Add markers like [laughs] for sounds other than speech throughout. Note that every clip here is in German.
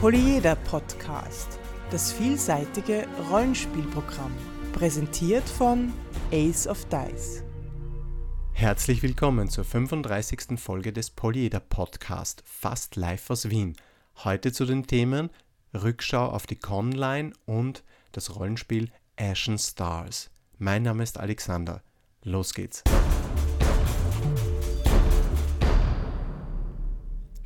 Polyeder Podcast, das vielseitige Rollenspielprogramm, präsentiert von Ace of Dice. Herzlich willkommen zur 35. Folge des Polyeder Podcast, fast live aus Wien. Heute zu den Themen Rückschau auf die Conline und das Rollenspiel Ashen Stars. Mein Name ist Alexander. Los geht's.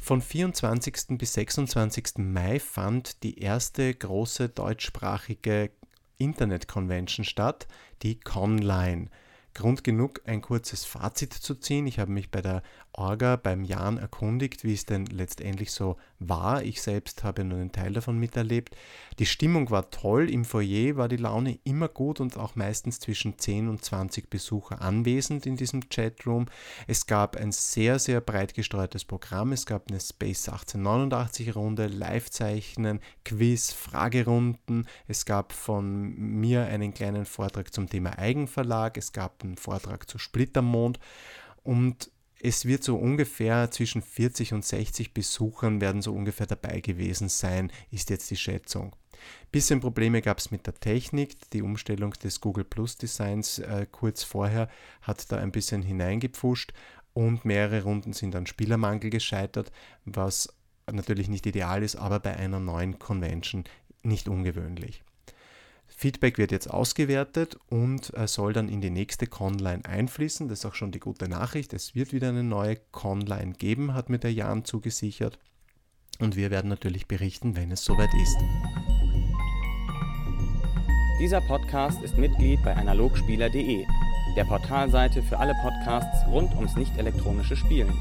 Von 24. bis 26. Mai fand die erste große deutschsprachige Internet-Convention statt, die Conline. Grund genug, ein kurzes Fazit zu ziehen. Ich habe mich bei der Orga beim Jan erkundigt, wie es denn letztendlich so war. Ich selbst habe nur einen Teil davon miterlebt. Die Stimmung war toll. Im Foyer war die Laune immer gut und auch meistens zwischen 10 und 20 Besucher anwesend in diesem Chatroom. Es gab ein sehr, sehr breit gestreutes Programm. Es gab eine Space 1889 Runde, Live-Zeichnen, Quiz, Fragerunden. Es gab von mir einen kleinen Vortrag zum Thema Eigenverlag. Es gab einen Vortrag zu Splittermond und es wird so ungefähr zwischen 40 und 60 Besuchern werden so ungefähr dabei gewesen sein, ist jetzt die Schätzung. Bisschen Probleme gab es mit der Technik. Die Umstellung des Google Plus Designs äh, kurz vorher hat da ein bisschen hineingepfuscht und mehrere Runden sind an Spielermangel gescheitert, was natürlich nicht ideal ist, aber bei einer neuen Convention nicht ungewöhnlich. Feedback wird jetzt ausgewertet und äh, soll dann in die nächste Conline einfließen. Das ist auch schon die gute Nachricht. Es wird wieder eine neue Conline geben, hat mir der Jan zugesichert. Und wir werden natürlich berichten, wenn es soweit ist. Dieser Podcast ist Mitglied bei analogspieler.de, der Portalseite für alle Podcasts rund ums nicht elektronische Spielen.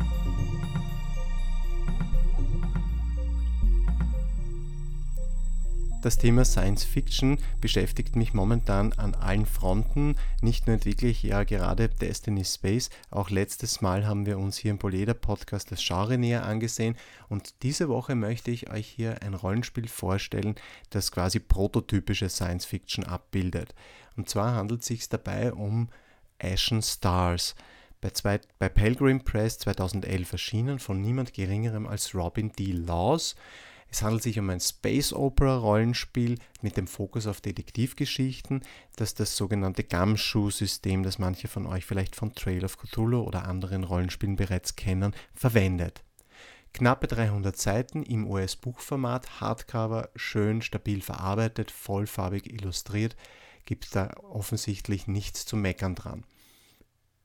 Das Thema Science Fiction beschäftigt mich momentan an allen Fronten. Nicht nur entwickle ich ja gerade Destiny Space, auch letztes Mal haben wir uns hier im Poleder Podcast das Genre näher angesehen und diese Woche möchte ich euch hier ein Rollenspiel vorstellen, das quasi prototypische Science Fiction abbildet. Und zwar handelt es sich dabei um Ashen Stars. Bei, zwei, bei Pelgrim Press 2011 erschienen von niemand geringerem als Robin D. Laws. Es handelt sich um ein Space Opera Rollenspiel mit dem Fokus auf Detektivgeschichten, das das sogenannte Gumshoe-System, das manche von euch vielleicht von Trail of Cthulhu oder anderen Rollenspielen bereits kennen, verwendet. Knappe 300 Seiten im US-Buchformat, Hardcover, schön stabil verarbeitet, vollfarbig illustriert, gibt da offensichtlich nichts zu meckern dran.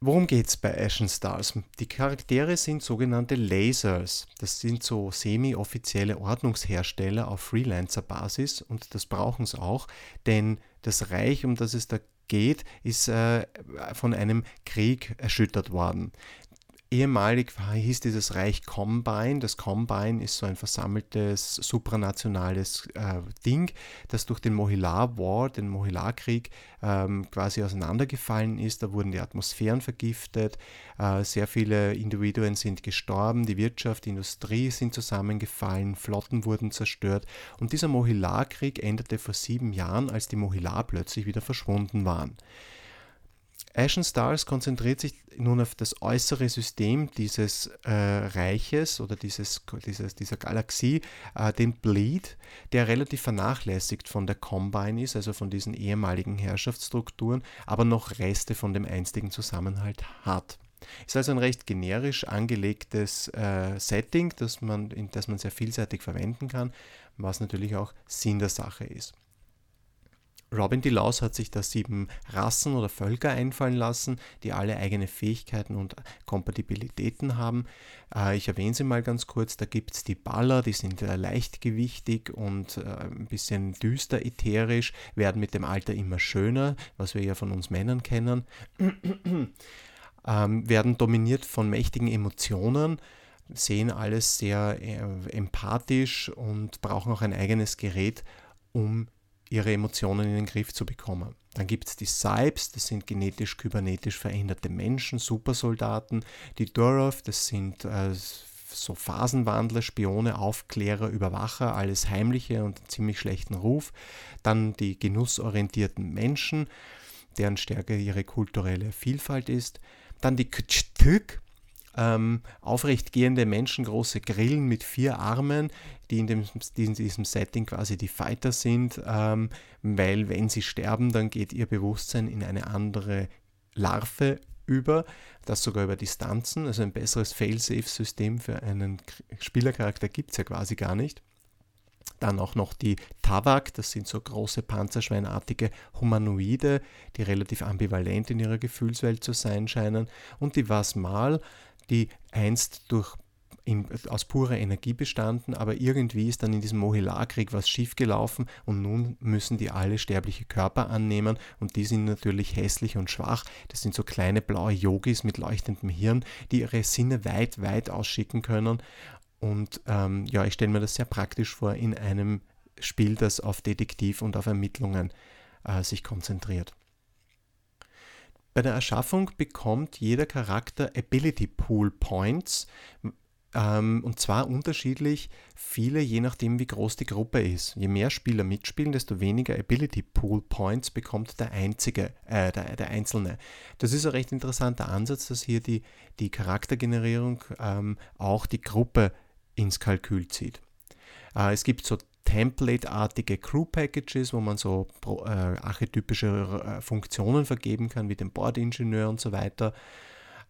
Worum geht es bei Ashen Stars? Die Charaktere sind sogenannte Lasers. Das sind so semi-offizielle Ordnungshersteller auf Freelancer-Basis und das brauchen sie auch, denn das Reich, um das es da geht, ist äh, von einem Krieg erschüttert worden. Ehemalig hieß dieses Reich Combine. Das Combine ist so ein versammeltes supranationales äh, Ding, das durch den Mohilar War, den Mohilar-Krieg, ähm, quasi auseinandergefallen ist. Da wurden die Atmosphären vergiftet, äh, sehr viele Individuen sind gestorben, die Wirtschaft, die Industrie sind zusammengefallen, Flotten wurden zerstört. Und dieser Mohilar-Krieg endete vor sieben Jahren, als die Mohilar plötzlich wieder verschwunden waren. Ashen Stars konzentriert sich nun auf das äußere System dieses äh, Reiches oder dieses, dieses, dieser Galaxie, äh, den Bleed, der relativ vernachlässigt von der Combine ist, also von diesen ehemaligen Herrschaftsstrukturen, aber noch Reste von dem einstigen Zusammenhalt hat. Ist also ein recht generisch angelegtes äh, Setting, das man, das man sehr vielseitig verwenden kann, was natürlich auch Sinn der Sache ist. Robin DeLaus hat sich da sieben Rassen oder Völker einfallen lassen, die alle eigene Fähigkeiten und Kompatibilitäten haben. Äh, ich erwähne sie mal ganz kurz. Da gibt es die Baller, die sind äh, leichtgewichtig und äh, ein bisschen düster ätherisch, werden mit dem Alter immer schöner, was wir ja von uns Männern kennen, [clears throat] ähm, werden dominiert von mächtigen Emotionen sehen alles sehr empathisch und brauchen auch ein eigenes Gerät, um ihre Emotionen in den Griff zu bekommen. Dann gibt es die Saibs, das sind genetisch-kybernetisch veränderte Menschen, Supersoldaten. Die Durov, das sind äh, so Phasenwandler, Spione, Aufklärer, Überwacher, alles Heimliche und ziemlich schlechten Ruf. Dann die genussorientierten Menschen, deren Stärke ihre kulturelle Vielfalt ist. Dann die Kchtük, ähm, aufrechtgehende menschengroße Grillen mit vier Armen, die in, dem, die in diesem Setting quasi die Fighter sind, ähm, weil wenn sie sterben, dann geht ihr Bewusstsein in eine andere Larve über, das sogar über Distanzen, also ein besseres Fail-Safe-System für einen Spielercharakter gibt es ja quasi gar nicht. Dann auch noch die Tavak, das sind so große panzerschweinartige Humanoide, die relativ ambivalent in ihrer Gefühlswelt zu sein scheinen. Und die Vasmal, die einst durch in, aus purer Energie bestanden, aber irgendwie ist dann in diesem Mohilar-Krieg was schiefgelaufen und nun müssen die alle sterbliche Körper annehmen und die sind natürlich hässlich und schwach. Das sind so kleine blaue Yogis mit leuchtendem Hirn, die ihre Sinne weit, weit ausschicken können. Und ähm, ja, ich stelle mir das sehr praktisch vor in einem Spiel, das auf Detektiv und auf Ermittlungen äh, sich konzentriert. Bei der Erschaffung bekommt jeder Charakter Ability Pool Points, ähm, und zwar unterschiedlich viele, je nachdem, wie groß die Gruppe ist. Je mehr Spieler mitspielen, desto weniger Ability Pool Points bekommt der Einzige, äh, der, der Einzelne. Das ist ein recht interessanter Ansatz, dass hier die, die Charaktergenerierung ähm, auch die Gruppe ins Kalkül zieht. Äh, es gibt so Template-artige Crew-Packages, wo man so äh, archetypische äh, Funktionen vergeben kann, wie den Board-Ingenieur und so weiter.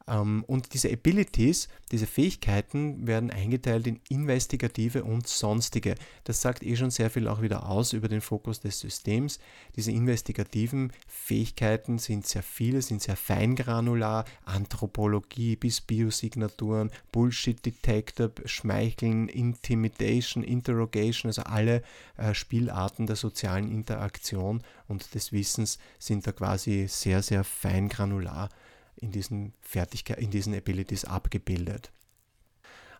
Ähm, und diese Abilities, diese Fähigkeiten werden eingeteilt in investigative und sonstige. Das sagt eh schon sehr viel auch wieder aus über den Fokus des Systems. Diese investigativen Fähigkeiten sind sehr viele, sind sehr feingranular, Anthropologie bis Biosignaturen, Bullshit Detector, Schmeicheln, Intimidation, Interrogation, also alle äh, Spielarten der sozialen Interaktion und des Wissens sind da quasi sehr, sehr feingranular in diesen, Fertigkeit, in diesen Abilities abgebildet.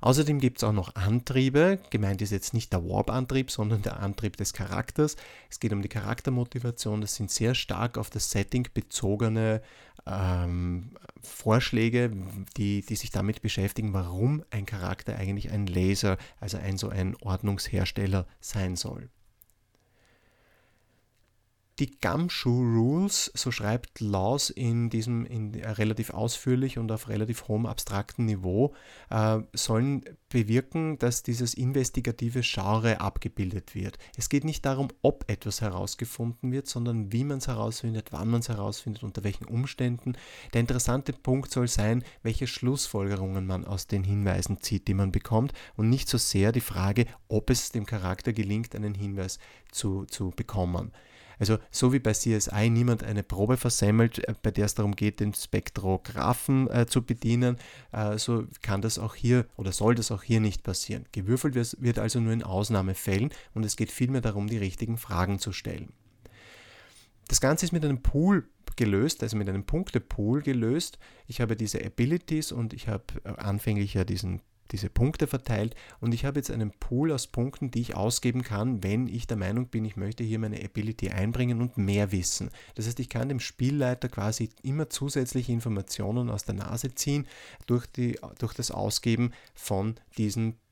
Außerdem gibt es auch noch Antriebe. Gemeint ist jetzt nicht der Warp-Antrieb, sondern der Antrieb des Charakters. Es geht um die Charaktermotivation. Das sind sehr stark auf das Setting bezogene ähm, Vorschläge, die, die sich damit beschäftigen, warum ein Charakter eigentlich ein Laser, also ein so ein Ordnungshersteller sein soll. Die Gumshoe Rules, so schreibt Laws in diesem in, äh, relativ ausführlich und auf relativ hohem abstrakten Niveau, äh, sollen bewirken, dass dieses investigative Genre abgebildet wird. Es geht nicht darum, ob etwas herausgefunden wird, sondern wie man es herausfindet, wann man es herausfindet, unter welchen Umständen. Der interessante Punkt soll sein, welche Schlussfolgerungen man aus den Hinweisen zieht, die man bekommt und nicht so sehr die Frage, ob es dem Charakter gelingt, einen Hinweis zu, zu bekommen. Also so wie bei CSI niemand eine Probe versemmelt, äh, bei der es darum geht, den Spektrographen äh, zu bedienen, äh, so kann das auch hier oder soll das auch hier nicht passieren. Gewürfelt wird also nur in Ausnahmefällen und es geht vielmehr darum, die richtigen Fragen zu stellen. Das Ganze ist mit einem Pool gelöst, also mit einem Punktepool gelöst. Ich habe diese Abilities und ich habe äh, anfänglich ja diesen diese Punkte verteilt und ich habe jetzt einen Pool aus Punkten, die ich ausgeben kann, wenn ich der Meinung bin, ich möchte hier meine Ability einbringen und mehr wissen. Das heißt, ich kann dem Spielleiter quasi immer zusätzliche Informationen aus der Nase ziehen durch, die, durch das Ausgeben von diesen Punkten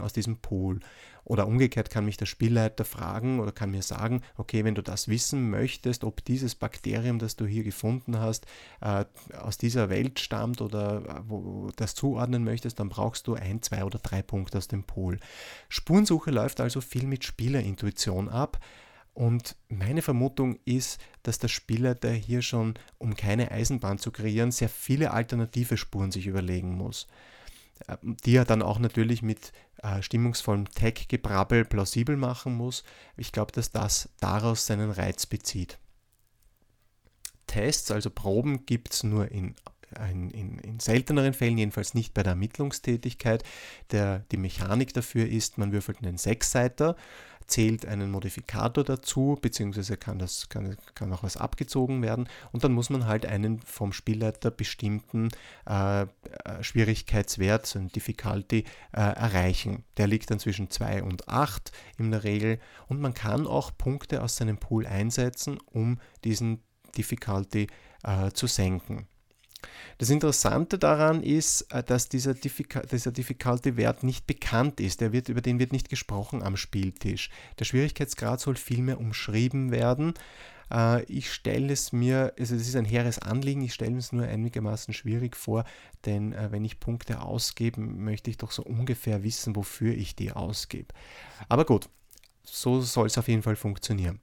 aus diesem Pool. Oder umgekehrt kann mich der Spielleiter fragen oder kann mir sagen, okay, wenn du das wissen möchtest, ob dieses Bakterium, das du hier gefunden hast, äh, aus dieser Welt stammt oder äh, wo, das zuordnen möchtest, dann brauchst du ein, zwei oder drei Punkte aus dem Pool. Spurensuche läuft also viel mit Spielerintuition ab. Und meine Vermutung ist, dass der Spielleiter hier schon, um keine Eisenbahn zu kreieren, sehr viele alternative Spuren sich überlegen muss. Die er dann auch natürlich mit äh, stimmungsvollem Tech-Gebrabbel plausibel machen muss. Ich glaube, dass das daraus seinen Reiz bezieht. Tests, also Proben, gibt es nur in, in, in, in, selteneren Fällen, jedenfalls nicht bei der Ermittlungstätigkeit. Der, die Mechanik dafür ist, man würfelt einen Sechsseiter zählt einen Modifikator dazu, beziehungsweise kann, das, kann, kann auch was abgezogen werden und dann muss man halt einen vom Spielleiter bestimmten äh, äh Schwierigkeitswert, so ein Difficulty, äh, erreichen. Der liegt dann zwischen 2 und 8 in der Regel und man kann auch Punkte aus seinem Pool einsetzen, um diesen Difficulty äh, zu senken. Das Interessante daran ist, äh, dass dieser, dieser Difficulty-Wert nicht bekannt ist. Der wird, über den wird nicht gesprochen am Spieltisch. Der Schwierigkeitsgrad soll vielmehr umschrieben werden. Äh, ich stelle es mir, also es ist ein hehres Anliegen, ich stelle es nur einigermaßen schwierig vor, denn äh, wenn ich Punkte ausgebe, möchte ich doch so ungefähr wissen, wofür ich die ausgebe. Aber gut, so soll es auf jeden Fall funktionieren.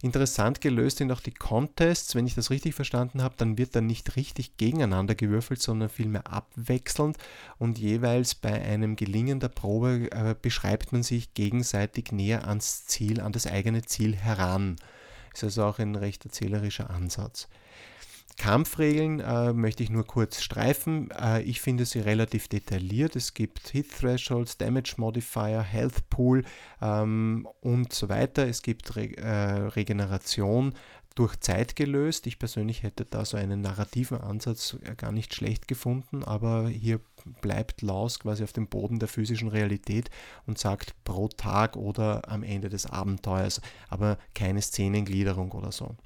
Interessant gelöst sind auch die Contests. Wenn ich das richtig verstanden habe, dann wird dann nicht richtig gegeneinander gewürfelt, sondern vielmehr abwechselnd und jeweils bei einem Gelingen der Probe äh, beschreibt man sich gegenseitig näher ans Ziel, an das eigene Ziel heran. Ist also auch ein recht erzählerischer Ansatz. Kampfregeln äh, möchte ich nur kurz streifen. Äh, ich finde sie relativ detailliert. Es gibt Hit Thresholds, Damage Modifier, Health Pool ähm, und so weiter. Es gibt Re äh, Regeneration durch Zeit gelöst. Ich persönlich hätte da so einen narrativen Ansatz äh, gar nicht schlecht gefunden, aber hier bleibt Laus quasi auf dem Boden der physischen Realität und sagt pro Tag oder am Ende des Abenteuers, aber keine Szenengliederung oder so.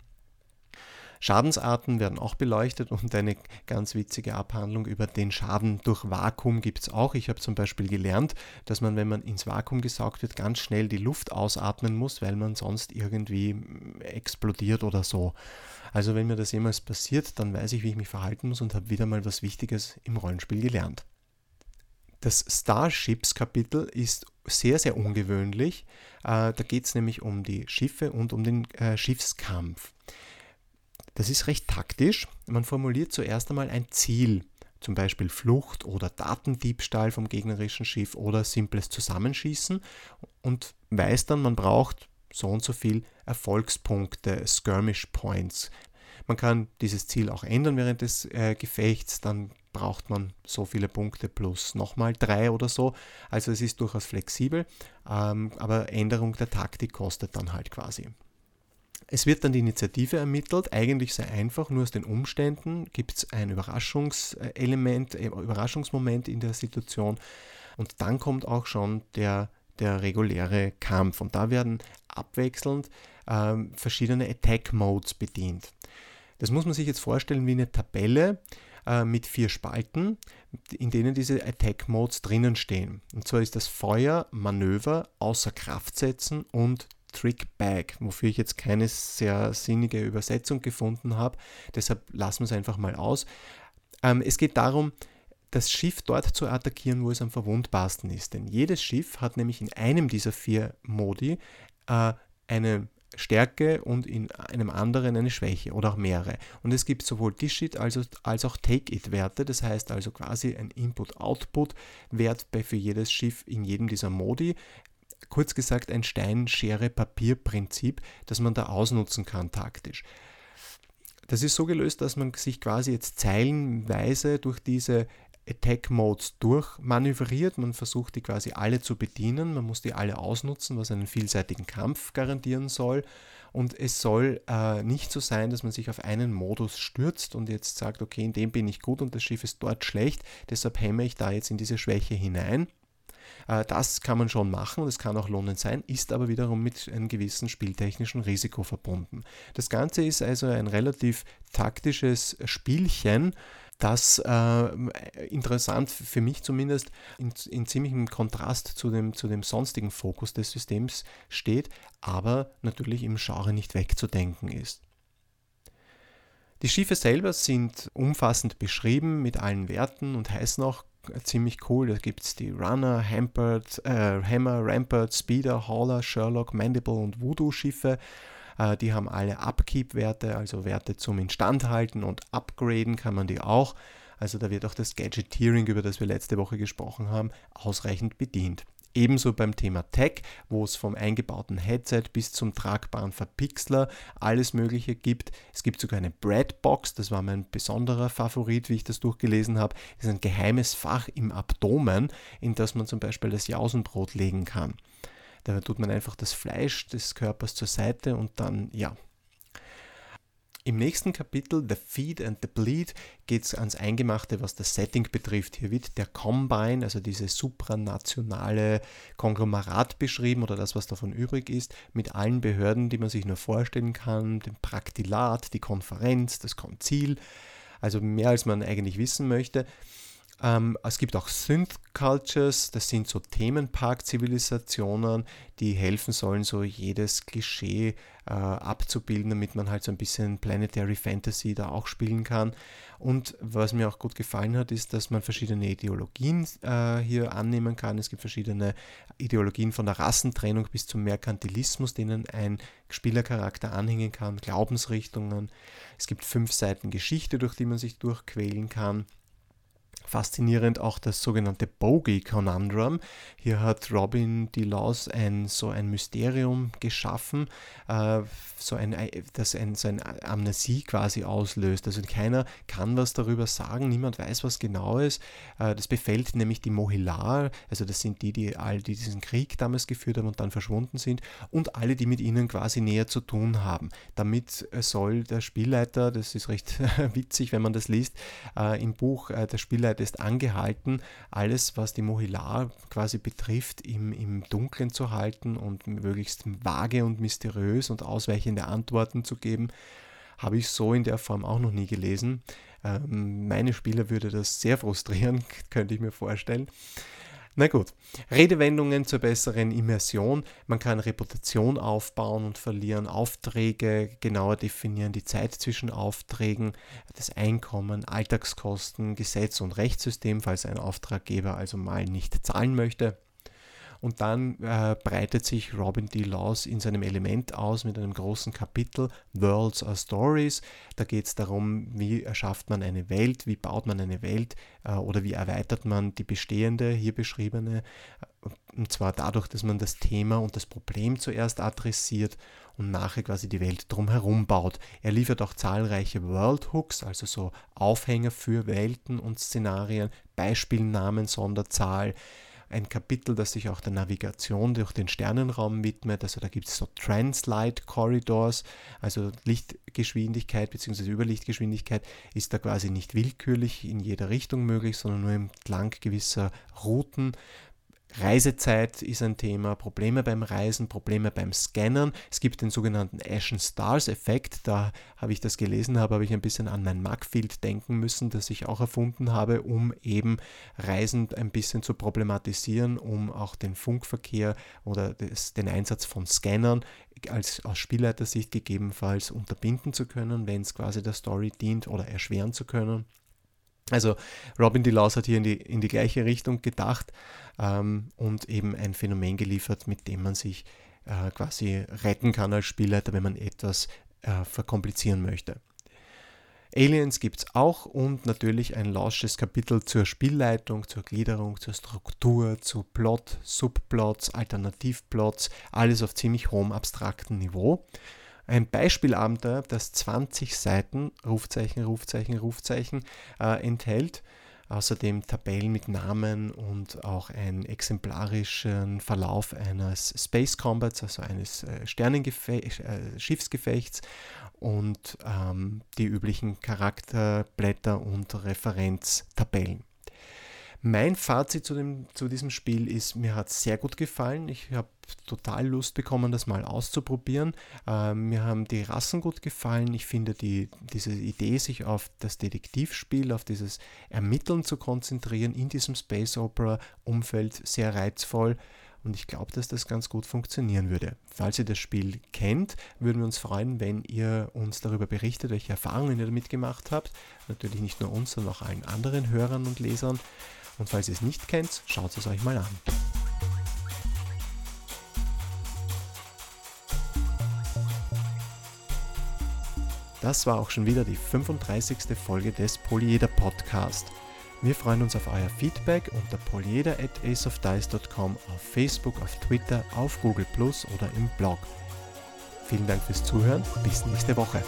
Schadensarten werden auch beleuchtet und eine ganz witzige Abhandlung über den Schaden durch Vakuum gibt es auch. Ich habe zum Beispiel gelernt, dass man, wenn man ins Vakuum gesaugt wird, ganz schnell die Luft ausatmen muss, weil man sonst irgendwie mm, explodiert oder so. Also wenn mir das jemals passiert, dann weiß ich, wie ich mich verhalten muss und habe wieder mal was Wichtiges im Rollenspiel gelernt. Das Starships-Kapitel ist sehr, sehr ungewöhnlich. Äh, da geht es nämlich um die Schiffe und um den äh, Schiffskampf. Das ist recht taktisch. Man formuliert zuerst einmal ein Ziel, zum Beispiel Flucht oder Datendiebstahl vom gegnerischen Schiff oder simples Zusammenschießen und weiß dann, man braucht so und so viel Erfolgspunkte, Skirmish Points. Man kann dieses Ziel auch ändern während des äh, Gefechts, dann braucht man so viele Punkte plus nochmal drei oder so. Also es ist durchaus flexibel, ähm, aber Änderung der Taktik kostet dann halt quasi. Es wird dann die Initiative ermittelt, eigentlich sehr einfach, nur aus den Umständen gibt es ein Überraschungselement, äh, Überraschungsmoment in der Situation und dann kommt auch schon der, der reguläre Kampf und da werden abwechselnd äh, verschiedene Attack Modes bedient. Das muss man sich jetzt vorstellen wie eine Tabelle äh, mit vier Spalten, in denen diese Attack Modes drinnen stehen. Und zwar ist das Feuer, Manöver, außer Kraft setzen und Trick Bag, wofür ich jetzt keine sehr sinnige Übersetzung gefunden habe. Deshalb lassen wir es einfach mal aus. Ähm, es geht darum, das Schiff dort zu attackieren, wo es am verwundbarsten ist. Denn jedes Schiff hat nämlich in einem dieser vier Modi äh, eine Stärke und in einem anderen eine Schwäche oder auch mehrere. Und es gibt sowohl Dish-It als, als auch Take-It-Werte, das heißt also quasi ein Input-Output-Wert für jedes Schiff in jedem dieser Modi kurz gesagt ein Stein-Schere-Papier-Prinzip, das man da ausnutzen kann taktisch. Das ist so gelöst, dass man sich quasi jetzt zeilenweise durch diese Attack Modes durchmanövriert. Man versucht die quasi alle zu bedienen. Man muss die alle ausnutzen, was einen vielseitigen Kampf garantieren soll. Und es soll äh, nicht so sein, dass man sich auf einen Modus stürzt und jetzt sagt, okay, in dem bin ich gut und das Schiff ist dort schlecht, deshalb hämme ich da jetzt in diese Schwäche hinein. Äh, das kann man schon machen und es kann auch lohnend sein, ist aber wiederum mit einem gewissen spieltechnischen Risiko verbunden. Das Ganze ist also ein relativ taktisches Spielchen, das äh, interessant für mich zumindest in, in ziemlichem Kontrast zu dem, zu dem sonstigen Fokus des Systems steht, aber natürlich im Genre nicht wegzudenken ist. Die Schiffe selber sind umfassend beschrieben mit allen Werten und heißen auch ziemlich cool. Da gibt es die Runner, Hampert, äh, Hammer, Rampart, Speeder, Hauler, Sherlock, Mandible und Voodoo-Schiffe. Äh, die haben alle Upkeep-Werte, also Werte zum Instandhalten und Upgraden kann man die auch. Also da wird auch das Gadgeteering, über das wir letzte Woche gesprochen haben, ausreichend bedient. Ebenso beim Thema Tech, wo es vom eingebauten Headset bis zum tragbaren Verpixler alles Mögliche gibt. Es gibt sogar eine Breadbox, das war mein besonderer Favorit, wie ich das durchgelesen habe. Das ist ein geheimes Fach im Abdomen, in das man zum Beispiel das Jausenbrot legen kann. Da tut man einfach das Fleisch des Körpers zur Seite und dann, ja, im nächsten Kapitel, The Feed and the Bleed, geht es ans Eingemachte, was das Setting betrifft. Hier wird der Combine, also diese supranationale Konglomerat beschrieben oder das, was davon übrig ist, mit allen Behörden, die man sich nur vorstellen kann, dem Praktilat, die Konferenz, das Konzil, also mehr als man eigentlich wissen möchte. Ähm, es gibt auch Synth Cultures, das sind so Themenpark-Zivilisationen, die helfen sollen, so jedes Klischee äh, abzubilden, damit man halt so ein bisschen Planetary Fantasy da auch spielen kann. Und was mir auch gut gefallen hat, ist, dass man verschiedene Ideologien äh, hier annehmen kann. Es gibt verschiedene Ideologien von der Rassentrennung bis zum Merkantilismus, denen ein Spielercharakter anhängen kann, Glaubensrichtungen. Es gibt fünf Seiten Geschichte, durch die man sich durchquälen kann. Faszinierend auch das sogenannte Bogey Conundrum. Hier hat Robin DeLaws ein, so ein Mysterium geschaffen, äh, so ein, das ein, so eine Amnesie quasi auslöst. Also keiner kann was darüber sagen, niemand weiß, was genau ist. Äh, das befällt nämlich die Mohilar, also das sind die, die all die diesen Krieg damals geführt haben und dann verschwunden sind, und alle, die mit ihnen quasi näher zu tun haben. Damit soll der Spielleiter, das ist recht [laughs] witzig, wenn man das liest, äh, im Buch äh, der Spielleiter ist angehalten, alles, was die Mohilar quasi betrifft, im, im Dunkeln zu halten und möglichst vage und mysteriös und ausweichende Antworten zu geben. Habe ich so in der Form auch noch nie gelesen. Ähm, meine Spieler würde das sehr frustrieren, [laughs] könnte ich mir vorstellen. Na gut, Redewendungen zur besseren Immersion. Man kann Reputation aufbauen und verlieren, Aufträge genauer definieren, die Zeit zwischen Aufträgen, das Einkommen, Alltagskosten, Gesetz und Rechtssystem, falls ein Auftraggeber also mal nicht zahlen möchte. Und dann äh, breitet sich Robin D. Laws in seinem Element aus mit einem großen Kapitel Worlds are Stories. Da geht es darum, wie erschafft man eine Welt, wie baut man eine Welt äh, oder wie erweitert man die bestehende, hier beschriebene. Und zwar dadurch, dass man das Thema und das Problem zuerst adressiert und nachher quasi die Welt drumherum baut. Er liefert auch zahlreiche World Hooks, also so Aufhänger für Welten und Szenarien, Beispielnamen, Sonderzahl ein Kapitel, das sich auch der Navigation durch den Sternenraum widmet. Also da gibt es so Translight Corridors, also Lichtgeschwindigkeit bzw. Überlichtgeschwindigkeit ist da quasi nicht willkürlich in jeder Richtung möglich, sondern nur entlang gewisser Routen. Reisezeit ist ein Thema, Probleme beim Reisen, Probleme beim Scannen. Es gibt den sogenannten Ashen Stars Effekt. Da habe ich das gelesen, habe, habe ich ein bisschen an mein Magfield denken müssen, das ich auch erfunden habe, um eben Reisen ein bisschen zu problematisieren, um auch den Funkverkehr oder das, den Einsatz von Scannern als aus Spielleitersicht gegebenenfalls unterbinden zu können, wenn es quasi der Story dient oder erschweren zu können. Also Robin DeLaus hat hier in die, in die gleiche Richtung gedacht ähm, und eben ein Phänomen geliefert, mit dem man sich äh, quasi retten kann als Spielleiter, wenn man etwas äh, verkomplizieren möchte. Aliens gibt es auch und natürlich ein lausches Kapitel zur Spielleitung, zur Gliederung, zur Struktur, zu Plot, Subplots, Alternativplots, alles auf ziemlich hohem abstrakten Niveau. Ein Beispielabenteuer, das 20 Seiten, Rufzeichen, Rufzeichen, Rufzeichen äh, enthält. Außerdem Tabellen mit Namen und auch einen exemplarischen Verlauf eines Space Combats, also eines äh, äh, Schiffsgefechts und ähm, die üblichen Charakterblätter und Referenztabellen. Mein Fazit zu, dem, zu diesem Spiel ist, mir hat es sehr gut gefallen. Ich habe total Lust bekommen, das mal auszuprobieren. Ähm, mir haben die Rassen gut gefallen. Ich finde die, diese Idee, sich auf das Detektivspiel, auf dieses Ermitteln zu konzentrieren in diesem Space Opera Umfeld sehr reizvoll. Und ich glaube, dass das ganz gut funktionieren würde. Falls ihr das Spiel kennt, würden wir uns freuen, wenn ihr uns darüber berichtet, welche Erfahrungen ihr damit gemacht habt. Natürlich nicht nur uns, sondern auch allen anderen Hörern und Lesern. Und falls ihr es nicht kennt, schaut es euch mal an. Das war auch schon wieder die 35. Folge des Polyeder Podcast. Wir freuen uns auf euer Feedback unter polyeder.aceofdice.com auf Facebook, auf Twitter, auf Google Plus oder im Blog. Vielen Dank fürs Zuhören. Bis nächste Woche.